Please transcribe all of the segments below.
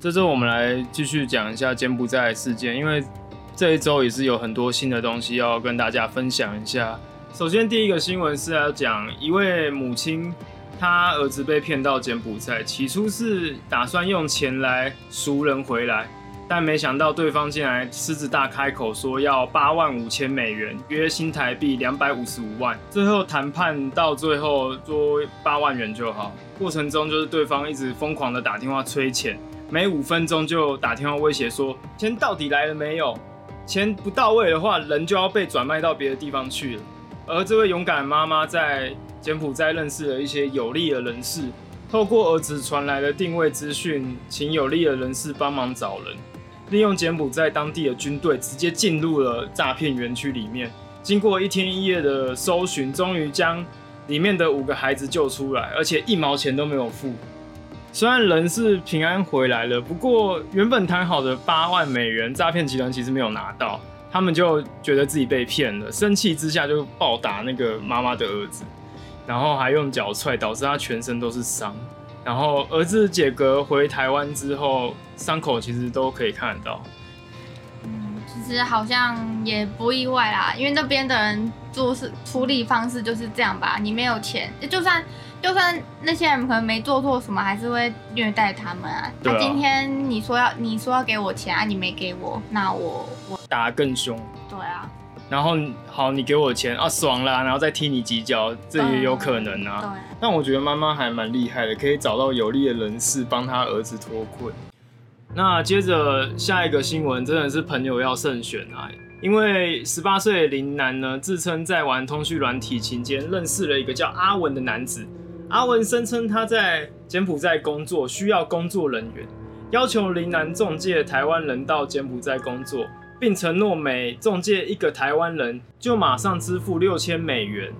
这周我们来继续讲一下柬埔寨事件，因为这一周也是有很多新的东西要跟大家分享一下。首先，第一个新闻是要讲一位母亲，她儿子被骗到柬埔寨，起初是打算用钱来赎人回来，但没想到对方竟然狮子大开口说要八万五千美元，约新台币两百五十五万。最后谈判到最后说八万元就好，过程中就是对方一直疯狂的打电话催钱。每五分钟就打电话威胁说钱到底来了没有？钱不到位的话，人就要被转卖到别的地方去了。而这位勇敢妈妈在柬埔寨认识了一些有利的人士，透过儿子传来的定位资讯，请有利的人士帮忙找人，利用柬埔寨当地的军队直接进入了诈骗园区里面。经过一天一夜的搜寻，终于将里面的五个孩子救出来，而且一毛钱都没有付。虽然人是平安回来了，不过原本谈好的八万美元，诈骗集团其实没有拿到，他们就觉得自己被骗了，生气之下就暴打那个妈妈的儿子，然后还用脚踹，导致他全身都是伤。然后儿子解隔回台湾之后，伤口其实都可以看得到。嗯，其实好像也不意外啦，因为那边的人做事处理方式就是这样吧，你没有钱，就算。就算那些人可能没做错什么，还是会虐待他们啊。那今天你说要你说要给我钱啊，你没给我，那我我打更凶。对啊。然后好，你给我钱啊，爽了，然后再踢你几脚，这也有可能啊。对。但我觉得妈妈还蛮厉害的，可以找到有利的人士帮他儿子脱困。那接着下一个新闻，真的是朋友要慎选啊，因为十八岁的林男呢，自称在玩通讯软体期间认识了一个叫阿文的男子。阿文声称他在柬埔寨工作，需要工作人员，要求林南中介台湾人到柬埔寨工作，并承诺每中介一个台湾人就马上支付六千美元。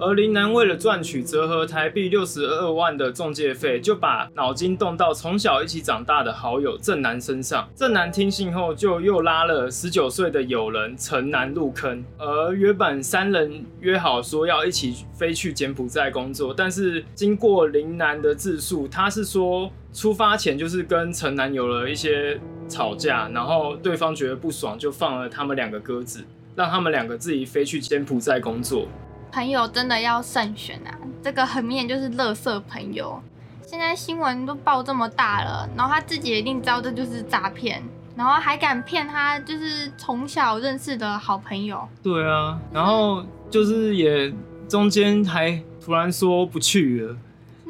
而林南为了赚取折合台币六十二万的中介费，就把脑筋动到从小一起长大的好友郑南身上。郑南听信后，就又拉了十九岁的友人陈南入坑。而原本三人约好说要一起飞去柬埔寨工作，但是经过林南的自述，他是说出发前就是跟陈南有了一些吵架，然后对方觉得不爽，就放了他们两个鸽子，让他们两个自己飞去柬埔寨工作。朋友真的要慎选啊！这个很明显就是乐色朋友。现在新闻都报这么大了，然后他自己一定知道这就是诈骗，然后还敢骗他就是从小认识的好朋友。对啊，然后就是也中间还突然说不去了。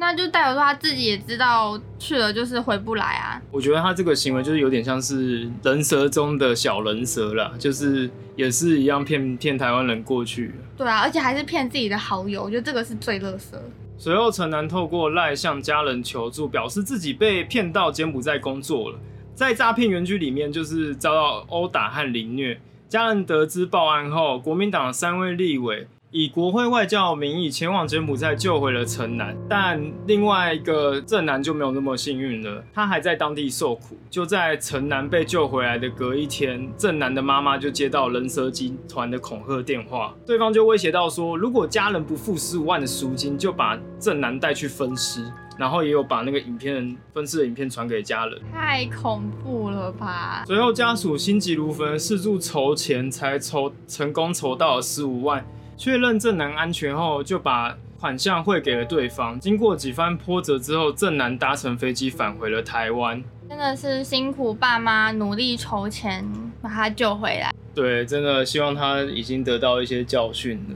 那就代表说他自己也知道去了就是回不来啊。我觉得他这个行为就是有点像是人蛇中的小人蛇了，就是也是一样骗骗台湾人过去。对啊，而且还是骗自己的好友，我觉得这个是最乐色。随后陈南透过赖向家人求助，表示自己被骗到柬埔寨工作了，在诈骗园区里面就是遭到殴打和凌虐。家人得知报案后，国民党三位立委。以国会外交名义前往柬埔寨救回了陈南，但另外一个正南就没有那么幸运了，他还在当地受苦。就在陈南被救回来的隔一天，正南的妈妈就接到人蛇集团的恐吓电话，对方就威胁到说，如果家人不付十五万的赎金，就把正南带去分尸，然后也有把那个影片分尸的影片传给家人，太恐怖了吧！随后家属心急如焚，四处筹钱，才筹成功筹到了十五万。确认正南安全后，就把款项汇给了对方。经过几番波折之后，正南搭乘飞机返回了台湾。真的是辛苦爸妈努力筹钱把他救回来。对，真的希望他已经得到一些教训了。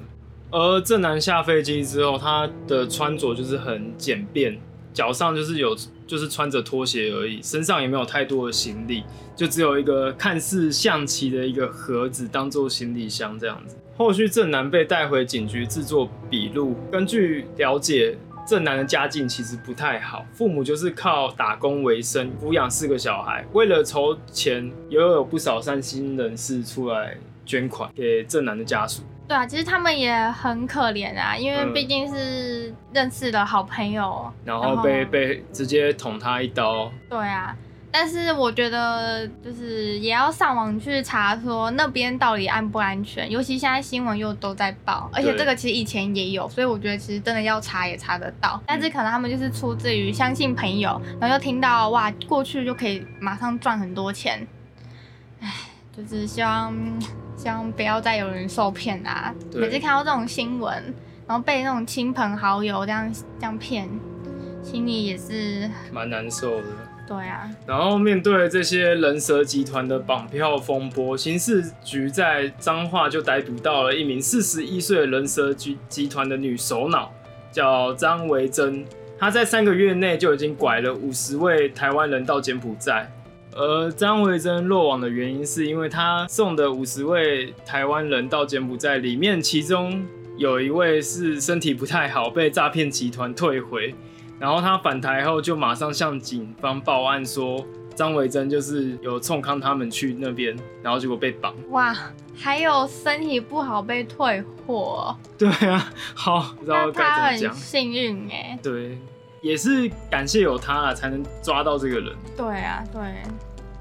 而正南下飞机之后，他的穿着就是很简便，脚上就是有就是穿着拖鞋而已，身上也没有太多的行李，就只有一个看似象棋的一个盒子当做行李箱这样子。后续郑南被带回警局制作笔录。根据了解，郑南的家境其实不太好，父母就是靠打工为生，抚养四个小孩。为了筹钱，也有不少善心人士出来捐款给郑南的家属。对啊，其实他们也很可怜啊，因为毕竟是认识的好朋友，然后被被直接捅他一刀。对啊。但是我觉得就是也要上网去查说那边到底安不安全，尤其现在新闻又都在报，而且这个其实以前也有，所以我觉得其实真的要查也查得到。但是可能他们就是出自于相信朋友，然后又听到哇过去就可以马上赚很多钱，唉，就是希望希望不要再有人受骗啦。对每次看到这种新闻，然后被那种亲朋好友这样这样骗，心里也是蛮难受的。对啊。然后面对这些人蛇集团的绑票风波，刑事局在彰化就逮捕到了一名四十一岁的人蛇集集团的女首脑，叫张维珍。她在三个月内就已经拐了五十位台湾人到柬埔寨。而张维珍落网的原因，是因为她送的五十位台湾人到柬埔寨里面，其中有一位是身体不太好，被诈骗集团退回。然后他返台后就马上向警方报案说，张维珍就是有冲康他们去那边，然后结果被绑。哇，还有身体不好被退货，对啊，好，不知道那他很该怎么讲。幸运哎。对，也是感谢有他了，才能抓到这个人。对啊，对，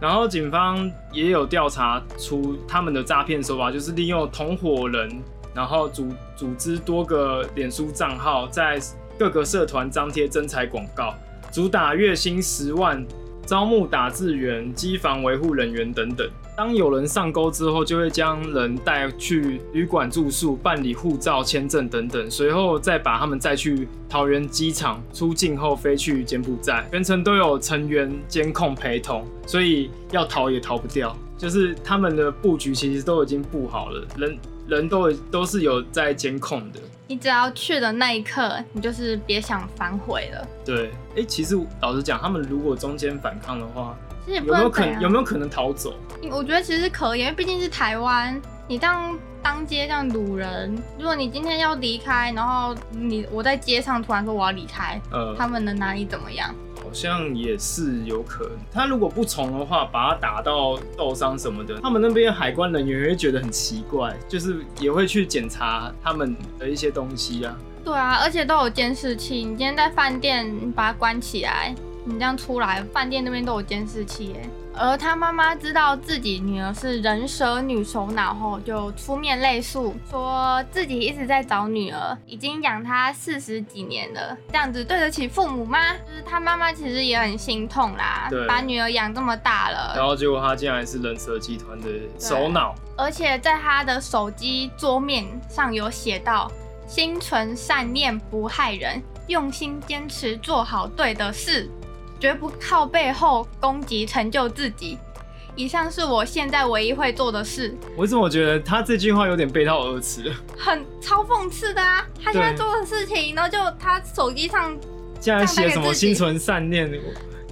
然后警方也有调查出他们的诈骗手法，就是利用同伙人，然后组组织多个脸书账号，在各个社团张贴征才广告，主打月薪十万，招募打字员、机房维护人员等等。当有人上钩之后，就会将人带去旅馆住宿、办理护照、签证等等，随后再把他们再去桃园机场，出境后飞去柬埔寨，全程都有成员监控陪同，所以要逃也逃不掉。就是他们的布局其实都已经布好了，人人都都是有在监控的。你只要去的那一刻，你就是别想反悔了。对，哎、其实老实讲，他们如果中间反抗的话，其实有没有可能有没有可能逃走？我觉得其实可以，因为毕竟是台湾，你当当街这样掳人，如果你今天要离开，然后你我在街上突然说我要离开，呃，他们能拿你怎么样？好像也是有可能。他如果不从的话，把他打到受伤什么的，他们那边海关人员也会觉得很奇怪，就是也会去检查他们的一些东西啊。对啊，而且都有监视器，你今天在饭店把它关起来，你这样出来，饭店那边都有监视器哎。而他妈妈知道自己女儿是人蛇女首脑后，就出面泪诉，说自己一直在找女儿，已经养她四十几年了，这样子对得起父母吗？就是他妈妈其实也很心痛啦，把女儿养这么大了，然后结果她竟然是人蛇集团的首脑，而且在他的手机桌面上有写到“心存善念，不害人，用心坚持做好对的事，绝不靠背后攻击成就自己。”以上是我现在唯一会做的事，我怎么觉得他这句话有点背道而驰？很超讽刺的啊！他现在做的事情，然后就他手机上，竟然写什么心存善念，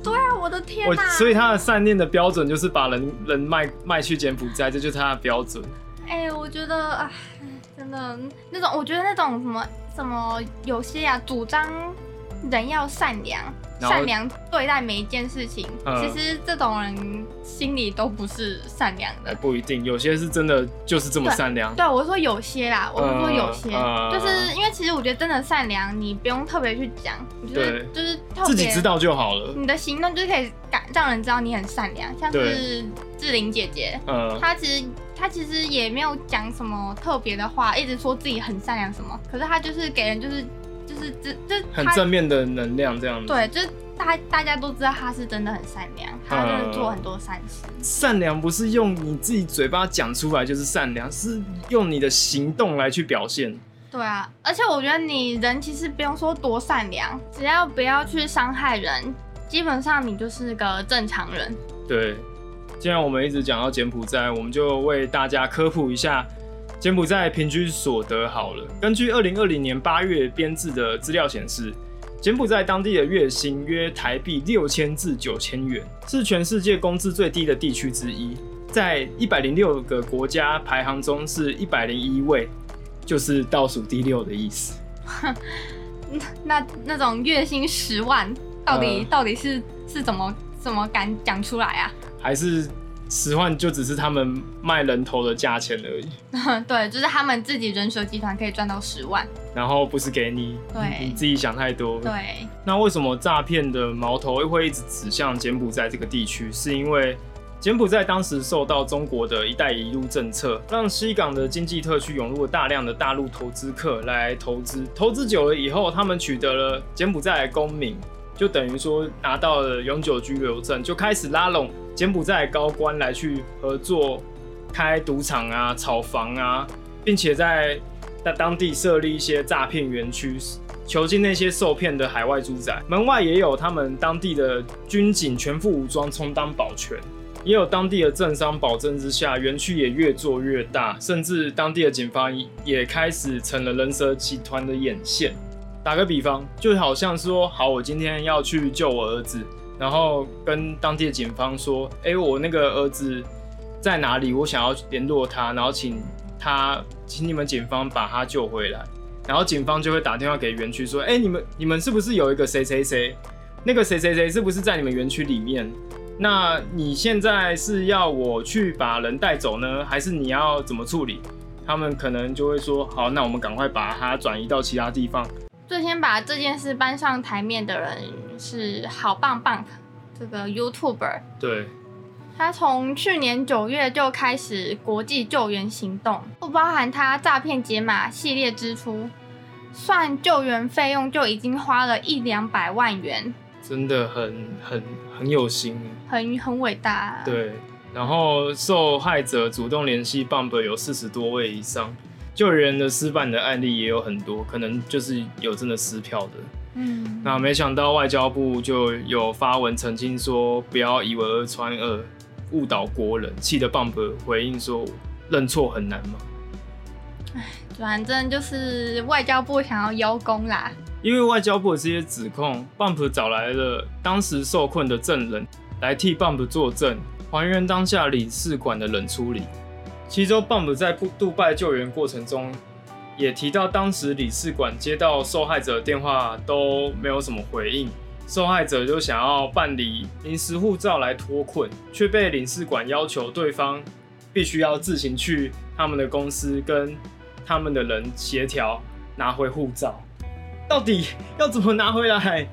对啊，我的天我哪、所以他的善念的标准就是把人人卖卖去柬埔寨，这就是他的标准。哎、我觉得啊，真的那种，我觉得那种什么什么，有些啊主张人要善良，善良对待每一件事情，嗯其实这种人心里都不是善良哎，的。不一定，有些是真的就是这么善良。对，我是说有些啦，我是说有些，就是因为其实我觉得真的善良，你不用特别去讲，你就是就是自己知，道就好了。你的行动就是可以感让人知道你很善良，像是志玲姐姐，嗯，她其实他其实也没有讲什么特别的话，一直说自己很善良什么，可是他就是给人就是就是就是就是很正面的能量这样子。对，就是大大家都知道他是真的很善良，他就是做很多善事。善良不是用你自己嘴巴讲出来就是善良，是用你的行动来去表现。对啊，而且我觉得你人其实不用说多善良，只要不要去伤害人，基本上你就是个正常人。对，既然我们一直讲到柬埔寨，我们就为大家科普一下柬埔寨平均所得好了。根据二零二零年八月编制的资料显示，柬埔寨当地的月薪约台币六千至九千元，是全世界工资最低的地区之一，在一百零六个国家排行中是一百零一位，就是倒数第六的意思。那那种月薪十万，到底、嗯到底是是怎么怎么敢讲出来啊？还是十万就只是他们卖人头的价钱而已，对，就是他们自己人蛇集团可以赚到十万。然后不是给你，对你自己想太多。对，那为什么诈骗的矛头会一直指向柬埔寨这个地区？是因为柬埔寨当时受到中国的一带一路政策，让西港的经济特区涌入了大量的大陆投资客来投资，投资久了以后，他们取得了柬埔寨的公民，就等于说拿到了永久居留证，就开始拉拢柬埔寨高官来去合作开赌场啊、炒房啊，并且在在当地设立一些诈骗园区，囚禁那些受骗的海外猪仔。门外也有他们当地的军警全副武装充当保全，也有当地的政商保证之下，园区也越做越大，甚至当地的警方也开始成了人蛇集团的眼线。打个比方，就好像说，好，我今天要去救我儿子，然后跟当地的警方说，哎、我那个儿子在哪里？我想要联络他，然后请他，请你们警方把他救回来。然后警方就会打电话给园区说，哎、你们你们是不是有一个谁谁谁？那个谁谁谁是不是在你们园区里面？那你现在是要我去把人带走呢，还是你要怎么处理？他们可能就会说，好，那我们赶快把他转移到其他地方。最先把这件事搬上台面的人是好棒棒这个 YouTuber，对，他从去年九月就开始国际救援行动，不包含他诈骗解码系列支出，算救援费用就已经花了一两百万元，真的很很很有心。很很伟大。，对，然后受害者主动联系 Bump 有四十多位以上，救援的失败的案例也有很多，可能就是有真的撕票的。嗯，那没想到外交部就有发文澄清说，不要以讹而传讹，误导国人。气得 Bump 回应说，认错很难吗？反正就是外交部想要邀功啦。因为外交部的这些指控，Bump 找来了当时受困的证人来替 Bump 作证，还原当下领事馆的冷处理。其中，Bum 在杜杜拜救援过程中，也提到当时领事馆接到受害者的电话都没有什么回应，受害者就想要办理临时护照来脱困，却被领事馆要求对方必须要自行去他们的公司跟他们的人协调拿回护照。到底要怎么拿回来？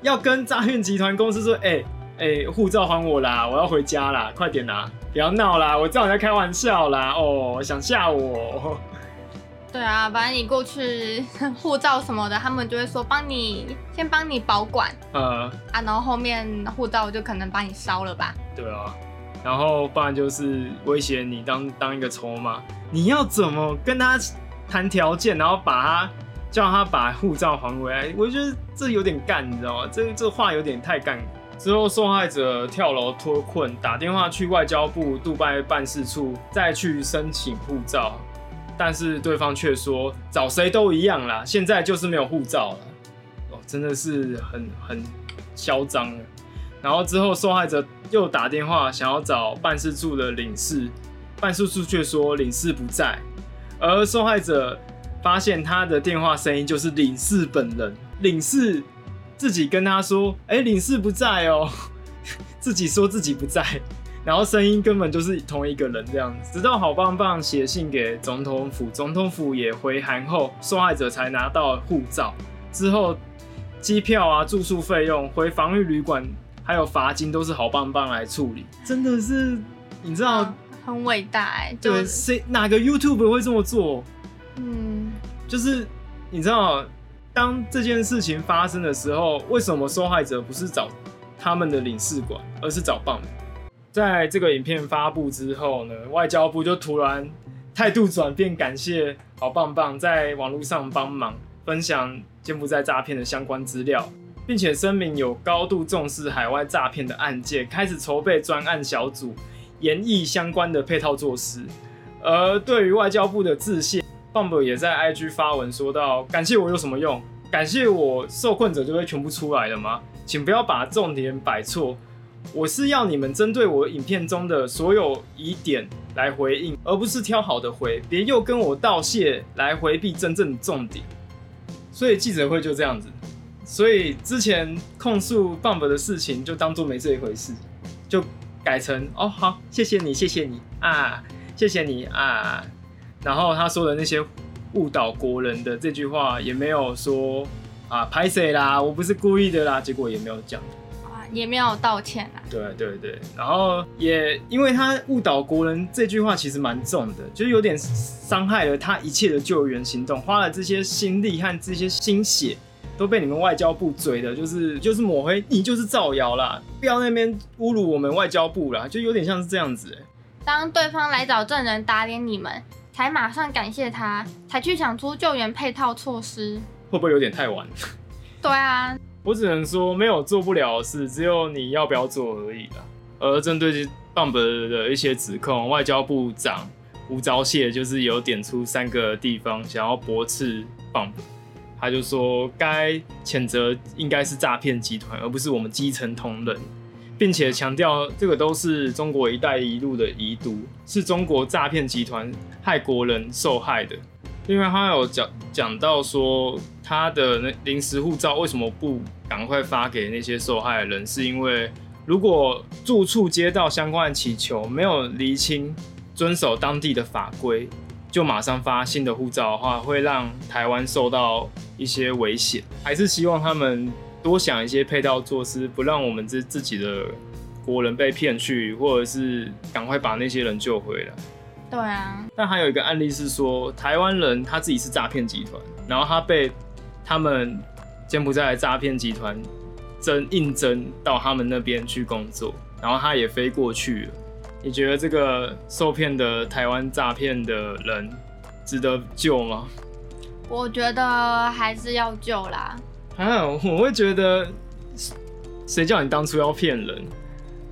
要跟诈骗集团公司说，哎、哎，护、照还我啦，我要回家啦，快点啦，不要闹啦，我知道你在开玩笑啦，哦，想吓我。对啊，反正你过去护照什么的，他们就会说帮你先帮你保管呃，啊，然后后面护照就可能把你烧了吧。对啊，然后不然就是威胁你当当一个筹码，你要怎么跟他谈条件，然后把他叫他把护照还回来？我觉得这有点干，你知道吗？这这话有点太干。之后受害者跳楼脱困，打电话去外交部杜拜办事处，再去申请护照，但是对方却说找谁都一样啦，现在就是没有护照了。哦，真的是很很嚣张了。然后之后受害者又打电话想要找办事处的领事，办事处却说领事不在，而受害者发现他的电话声音就是领事本人，领事自己跟他说：“哎、领事不在哦。”自己说自己不在，然后声音根本就是同一个人这样子。直到好棒棒写信给总统府，总统府也回函后，受害者才拿到护照。之后机票啊、住宿费用、回防御旅馆还有罚金都是好棒棒来处理，真的是你知道嗯，很伟大哎、就对谁哪个 YouTube 会这么做？嗯，就是你知道，当这件事情发生的时候，为什么受害者不是找他们的领事馆，而是找棒？在这个影片发布之后呢，外交部就突然态度转变，感谢好棒棒在网络上帮忙分享柬埔寨诈骗的相关资料，并且声明有高度重视海外诈骗的案件，开始筹备专案小组，研议相关的配套措施。而对于外交部的致谢，Bump 也在 IG 发文说到：“感谢我有什么用？感谢我受困者就会全部出来了吗？请不要把重点摆错，我是要你们针对我影片中的所有疑点来回应，而不是挑好的回，别又跟我道谢来回避真正的重点。”所以记者会就这样子，所以之前控诉 Bump 的事情就当做没这一回事，就改成哦好，谢谢你，谢谢你啊，谢谢你啊。然后他说的那些误导国人的这句话也没有说啊拍谁啦，我不是故意的啦，结果也没有讲。啊，也没有道歉啊。对对对，然后也因为他误导国人这句话其实蛮重的，就是有点伤害了他一切的救援行动，花了这些心力和这些心血，都被你们外交部追的，就是就是抹黑，你就是造谣啦，不要那边侮辱我们外交部啦，就有点像是这样子、欸。当对方来找证人打脸你们，才马上感谢他，才去想出救援配套措施。会不会有点太晚？对啊，我只能说没有做不了的事，只有你要不要做而已啦。而针对 Bump 的一些指控，外交部长吴钊燮就是有点出三个地方想要驳斥 Bump，他就说该谴责应该是诈骗集团，而不是我们基层同仁，并且强调这个都是中国“一带一路”的遗毒，是中国诈骗集团害国人受害的。另外，他有讲讲到说，他的那临时护照为什么不赶快发给那些受害的人？是因为如果住处接到相关的祈求，没有厘清遵守当地的法规，就马上发新的护照的话，会让台湾受到一些危险。还是希望他们多想一些配套措施，不让我们自自己的国人被骗去，或者是赶快把那些人救回来。对啊，但还有一个案例是说，台湾人他自己是诈骗集团，然后他被他们柬埔寨的诈骗集团征应征到他们那边去工作，然后他也飞过去了。你觉得这个受骗的台湾诈骗的人值得救吗？我觉得还是要救啦。啊，我会觉得，谁叫你当初要骗人？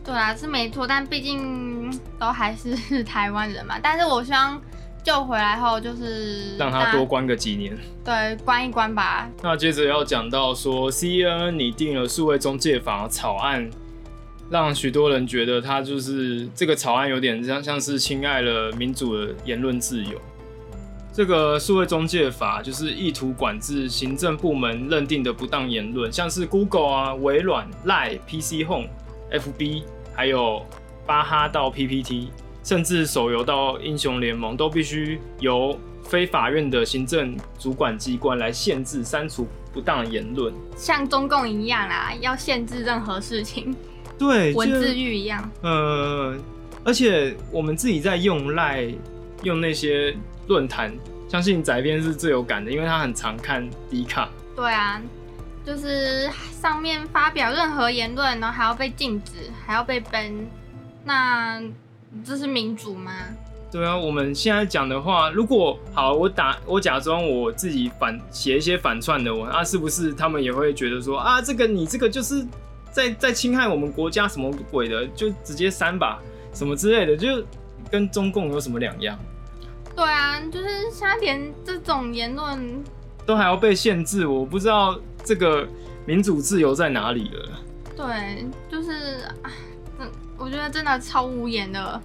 对啊，是没错，但毕竟都还是 台湾人嘛。但是我希望救回来后，就是让他多关个几年。对关一关吧。那接着要讲到说，CNN 拟定了数位中介法草案，让许多人觉得他就是这个草案有点像像是侵害了民主的言论自由。这个数位中介法就是意图管制行政部门认定的不当言论，像是 Google 啊、微软、Line、PC Home、FB，还有巴哈到 PPT，甚至手游到英雄联盟，都必须由非法院的行政主管机关来限制、删除不当言论。像中共一样啦，要限制任何事情，对，文字狱一样。呃，而且我们自己在用赖用那些论坛，相信仔边是最有感的，因为他很常看迪卡。对啊，就是上面发表任何言论，然后还要被禁止，还要被 ban，那这是民主吗？对啊，我们现在讲的话，如果好，我打我假装我自己反写一些反串的文啊，是不是他们也会觉得说啊，这个你这个就是在在侵害我们国家什么鬼的，就直接删吧，什么之类的，就跟中共有什么两样？对啊，就是现在连这种言论，都还要被限制，我不知道这个民主自由在哪里了。对，就是，我觉得真的超无言的。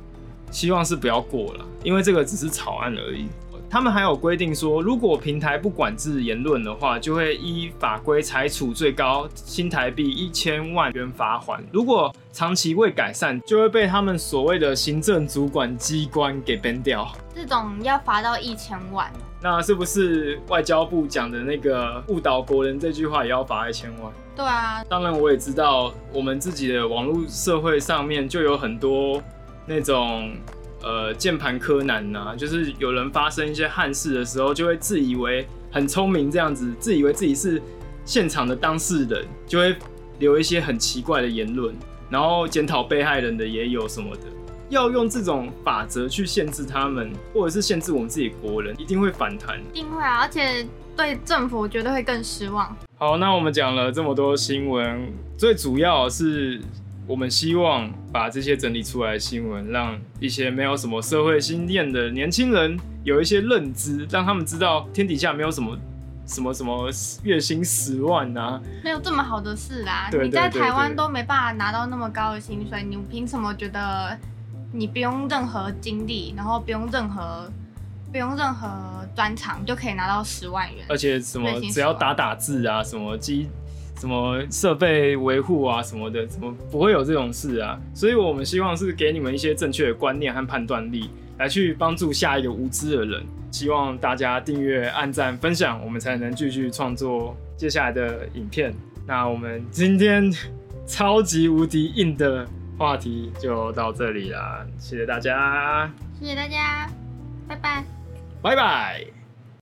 希望是不要过了，因为这个只是草案而已。他们还有规定说，如果平台不管制言论的话，就会依法规裁处最高新台币一千万元罚款。如果长期未改善，就会被他们所谓的行政主管机关给 ban 掉。这种要罚到一千万，那是不是外交部讲的那个误导国人这句话也要罚一千万？对啊，当然，我也知道我们自己的网络社会上面就有很多那种呃键盘柯南呐、就是有人发生一些憾事的时候，就会自以为很聪明这样子，自以为自己是现场的当事人，就会留一些很奇怪的言论，然后检讨被害人的也有什么的。要用这种法则去限制他们，或者是限制我们自己国人，一定会反弹。一定会啊，而且对政府绝对会更失望。好，那我们讲了这么多新闻，最主要是我们希望把这些整理出来的新闻，让一些没有什么社会经验的年轻人有一些认知，让他们知道天底下没有什么什么什么月薪十万啊，没有这么好的事啦，对你在台湾都没办法拿到那么高的薪水，你凭什么觉得你不用任何经历，然后不用任何不用任何专长就可以拿到十万元？而且什么月薪10只要打打字啊，什么机什么设备维护啊什么的，怎么不会有这种事啊？所以我们希望是给你们一些正确的观念和判断力，来去帮助下一个无知的人。希望大家订阅、按赞、分享，我们才能继续创作接下来的影片。那我们今天超级无敌硬的话题就到这里啦，谢谢大家，谢谢大家，拜拜。拜拜。